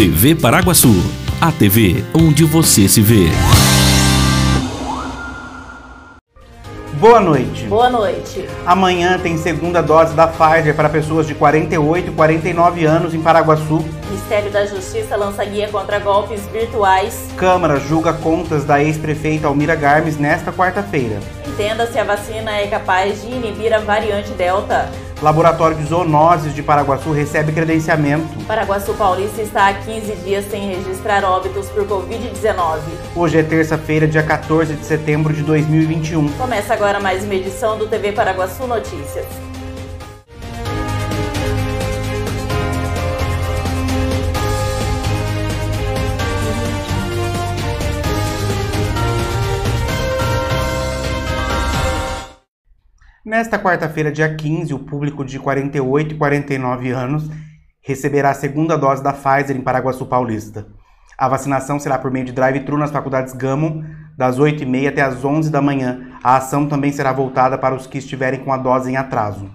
TV Paraguaçu, a TV onde você se vê. Boa noite. Boa noite. Amanhã tem segunda dose da Pfizer para pessoas de 48 e 49 anos em Paraguaçu. Ministério da Justiça lança guia contra golpes virtuais. Câmara julga contas da ex-prefeita Almira Garmes nesta quarta-feira. Entenda se a vacina é capaz de inibir a variante Delta. Laboratório de Zoonoses de Paraguaçu recebe credenciamento. Paraguaçu Paulista está há 15 dias sem registrar óbitos por Covid-19. Hoje é terça-feira, dia 14 de setembro de 2021. Começa agora mais uma edição do TV Paraguaçu Notícias. Nesta quarta-feira, dia 15, o público de 48 e 49 anos receberá a segunda dose da Pfizer em Paraguaçu Paulista. A vacinação será por meio de drive-thru nas faculdades Gamo, das 8h30 até as 11 da manhã. A ação também será voltada para os que estiverem com a dose em atraso.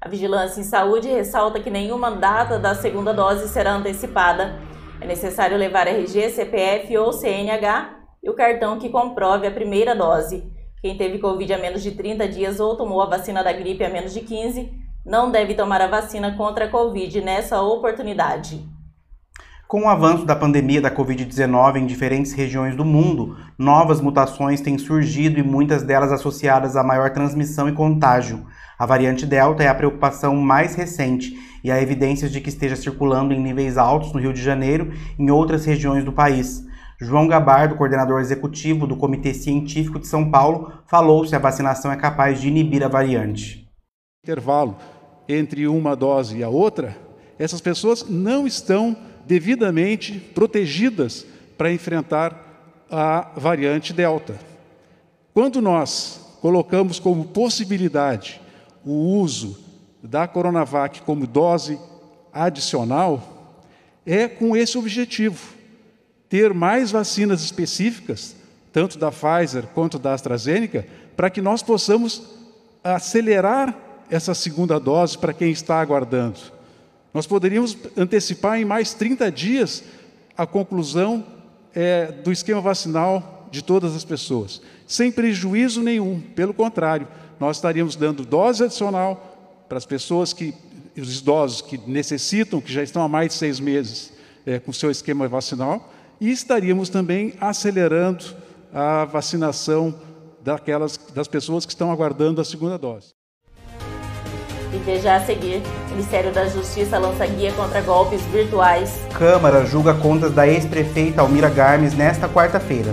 A Vigilância em Saúde ressalta que nenhuma data da segunda dose será antecipada. É necessário levar RG, CPF ou CNH e o cartão que comprove a primeira dose. Quem teve Covid há menos de 30 dias ou tomou a vacina da gripe há menos de 15 não deve tomar a vacina contra a Covid nessa oportunidade. Com o avanço da pandemia da Covid-19 em diferentes regiões do mundo, novas mutações têm surgido e muitas delas associadas a maior transmissão e contágio. A variante Delta é a preocupação mais recente e há evidências de que esteja circulando em níveis altos no Rio de Janeiro e em outras regiões do país. João Gabardo, coordenador executivo do Comitê Científico de São Paulo, falou se a vacinação é capaz de inibir a variante. Intervalo entre uma dose e a outra, essas pessoas não estão devidamente protegidas para enfrentar a variante Delta. Quando nós colocamos como possibilidade o uso da Coronavac como dose adicional, é com esse objetivo ter mais vacinas específicas, tanto da Pfizer quanto da AstraZeneca, para que nós possamos acelerar essa segunda dose para quem está aguardando. Nós poderíamos antecipar em mais 30 dias a conclusão é, do esquema vacinal de todas as pessoas, sem prejuízo nenhum, pelo contrário, nós estaríamos dando dose adicional para as pessoas que, os idosos que necessitam, que já estão há mais de seis meses é, com seu esquema vacinal, e estaríamos também acelerando a vacinação daquelas das pessoas que estão aguardando a segunda dose. E veja a seguir, o Ministério da Justiça lança guia contra golpes virtuais. Câmara julga contas da ex-prefeita Almira Garmes nesta quarta-feira.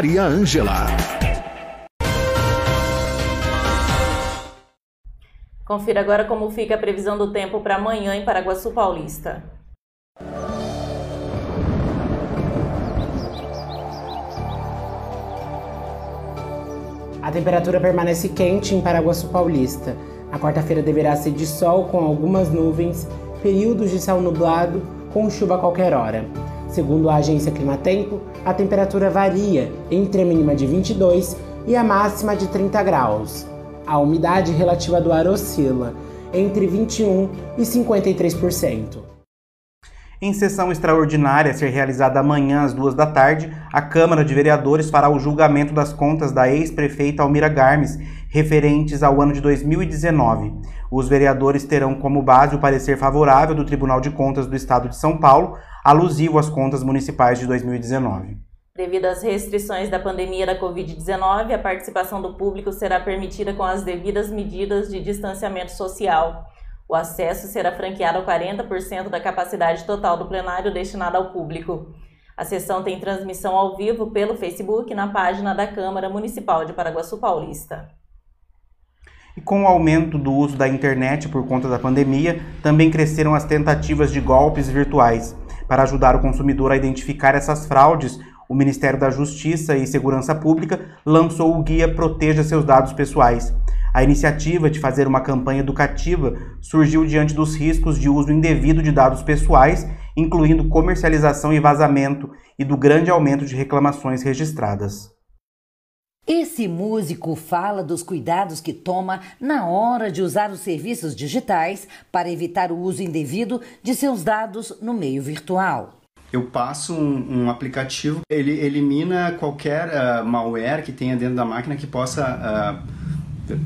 Maria Ângela. Confira agora como fica a previsão do tempo para amanhã em Paraguaçu Paulista. A temperatura permanece quente em Paraguaçu Paulista. A quarta-feira deverá ser de sol com algumas nuvens, períodos de céu nublado com chuva a qualquer hora. Segundo a agência Climatempo, a temperatura varia entre a mínima de 22 e a máxima de 30 graus. A umidade relativa do ar oscila entre 21 e 53%. Em sessão extraordinária a ser realizada amanhã às duas da tarde, a Câmara de Vereadores fará o julgamento das contas da ex-prefeita Almira Garmes, referentes ao ano de 2019. Os vereadores terão como base o parecer favorável do Tribunal de Contas do Estado de São Paulo, alusivo às contas municipais de 2019. Devido às restrições da pandemia da Covid-19, a participação do público será permitida com as devidas medidas de distanciamento social. O acesso será franqueado a 40% da capacidade total do plenário destinado ao público. A sessão tem transmissão ao vivo pelo Facebook na página da Câmara Municipal de Paraguaçu Paulista. E com o aumento do uso da internet por conta da pandemia, também cresceram as tentativas de golpes virtuais. Para ajudar o consumidor a identificar essas fraudes, o Ministério da Justiça e Segurança Pública lançou o guia Proteja seus dados pessoais. A iniciativa de fazer uma campanha educativa surgiu diante dos riscos de uso indevido de dados pessoais, incluindo comercialização e vazamento, e do grande aumento de reclamações registradas. Esse músico fala dos cuidados que toma na hora de usar os serviços digitais para evitar o uso indevido de seus dados no meio virtual. Eu passo um, um aplicativo, ele elimina qualquer uh, malware que tenha dentro da máquina que possa uh,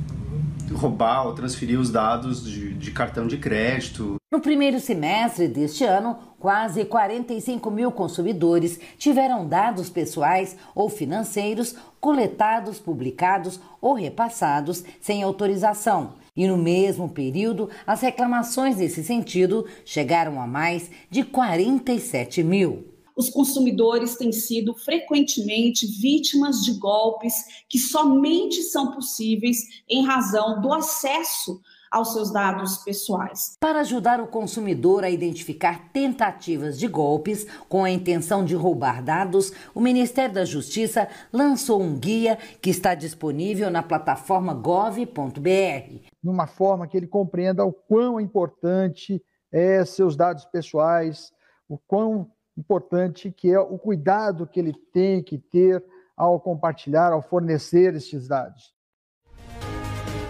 roubar ou transferir os dados de, de, cartão de crédito. No primeiro semestre deste ano, quase 45 mil consumidores tiveram dados pessoais ou financeiros coletados, publicados ou repassados sem autorização. E no mesmo período, as reclamações nesse sentido chegaram a mais de 47 mil os consumidores têm sido frequentemente vítimas de golpes que somente são possíveis em razão do acesso aos seus dados pessoais. Para ajudar o consumidor a identificar tentativas de golpes com a intenção de roubar dados, o Ministério da Justiça lançou um guia que está disponível na plataforma gov.br. Numa forma que ele compreenda o quão importante é seus dados pessoais, o quão importante que é o cuidado que ele tem que ter ao compartilhar, ao fornecer estes dados.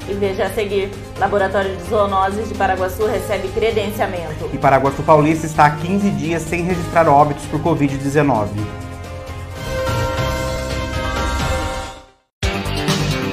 E veja a seguir, Laboratório de Zoonoses de Paraguaçu recebe credenciamento. E Paraguaçu Paulista está há 15 dias sem registrar óbitos por Covid-19.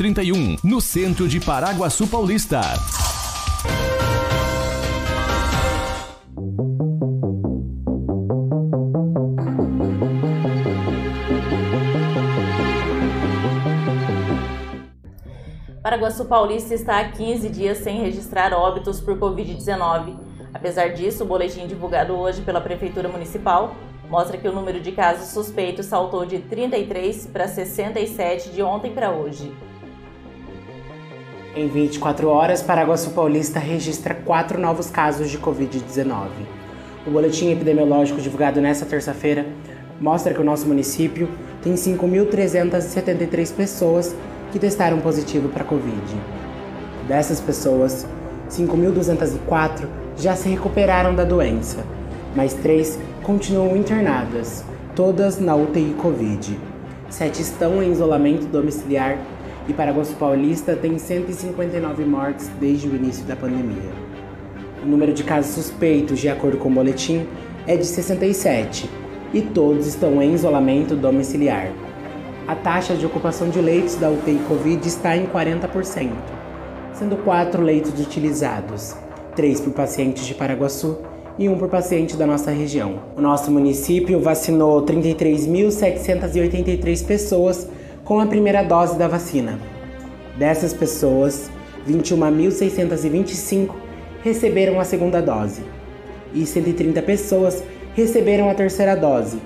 31, no centro de Paraguaçu Paulista. Paraguaçu Paulista está há 15 dias sem registrar óbitos por Covid-19. Apesar disso, o boletim divulgado hoje pela Prefeitura Municipal mostra que o número de casos suspeitos saltou de 33 para 67 de ontem para hoje. Em 24 horas, Paraguaçu Paulista registra quatro novos casos de Covid-19. O boletim epidemiológico divulgado nesta terça-feira mostra que o nosso município tem 5.373 pessoas que testaram positivo para Covid. Dessas pessoas, 5.204 já se recuperaram da doença, mas três continuam internadas, todas na UTI Covid. Sete estão em isolamento domiciliar e Paraguaçu Paulista tem 159 mortes desde o início da pandemia. O número de casos suspeitos, de acordo com o boletim, é de 67 e todos estão em isolamento domiciliar. A taxa de ocupação de leitos da UTI Covid está em 40%, sendo quatro leitos utilizados, três por pacientes de Paraguaçu e um por paciente da nossa região. O nosso município vacinou 33.783 pessoas com a primeira dose da vacina. Dessas pessoas, 21.625 receberam a segunda dose e 130 pessoas receberam a terceira dose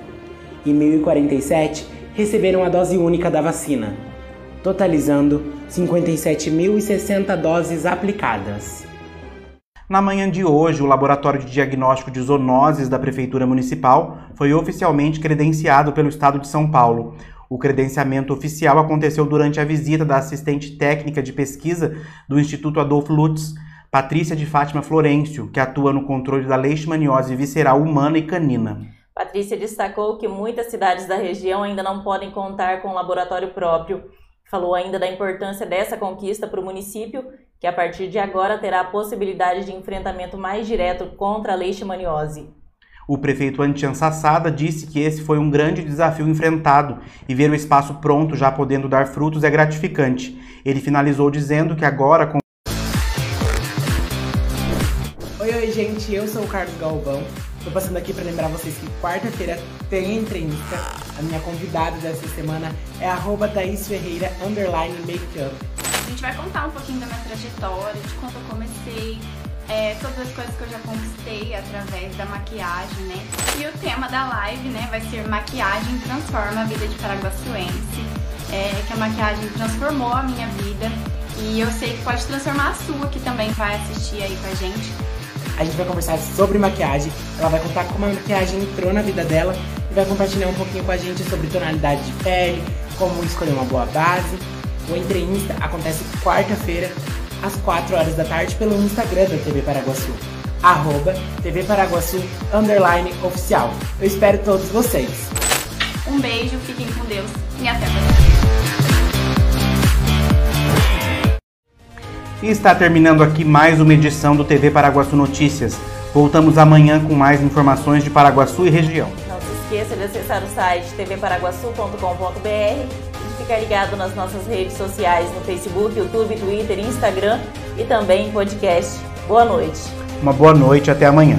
e 1.047 receberam a dose única da vacina, totalizando 57.060 doses aplicadas. Na manhã de hoje, o Laboratório de Diagnóstico de Zoonoses da Prefeitura Municipal foi oficialmente credenciado pelo Estado de São Paulo. O credenciamento oficial aconteceu durante a visita da assistente técnica de pesquisa do Instituto Adolfo Lutz, Patrícia de Fátima Florencio, que atua no controle da leishmaniose visceral humana e canina. Patrícia destacou que muitas cidades da região ainda não podem contar com um laboratório próprio. Falou ainda da importância dessa conquista para o município, que a partir de agora terá a possibilidade de enfrentamento mais direto contra a leishmaniose. O prefeito Antian Sassada disse que esse foi um grande desafio enfrentado e ver o espaço pronto já podendo dar frutos é gratificante. Ele finalizou dizendo que agora com Oi, oi, gente, eu sou o Carlos Galvão. Tô passando aqui para lembrar vocês que quarta-feira tem entrevista. A minha convidada dessa semana é arroba Thaís Ferreira, underline makeup. A gente vai contar um pouquinho da minha trajetória, de quando eu comecei, é, todas as coisas que eu já conquistei através da maquiagem, né? E o tema da live, né, vai ser Maquiagem Transforma a Vida de Paraguaçuense. É, que a maquiagem transformou a minha vida e eu sei que pode transformar a sua, que também vai assistir aí com a gente. A gente vai conversar sobre maquiagem, ela vai contar como a maquiagem entrou na vida dela e vai compartilhar um pouquinho com a gente sobre tonalidade de pele, como escolher uma boa base. O Entrevista acontece quarta-feira, às 4 horas da tarde, pelo Instagram da TV Paraguaçu, arroba TV Paraguaçu, underline oficial. Eu espero todos vocês. Um beijo, fiquem com Deus e até mais. E está terminando aqui mais uma edição do TV Paraguaçu Notícias. Voltamos amanhã com mais informações de Paraguaçu e região. Não se esqueça de acessar o site tvparaguaçu.com.br ficar ligado nas nossas redes sociais no Facebook, YouTube, Twitter, Instagram e também em podcast. Boa noite. Uma boa noite, até amanhã.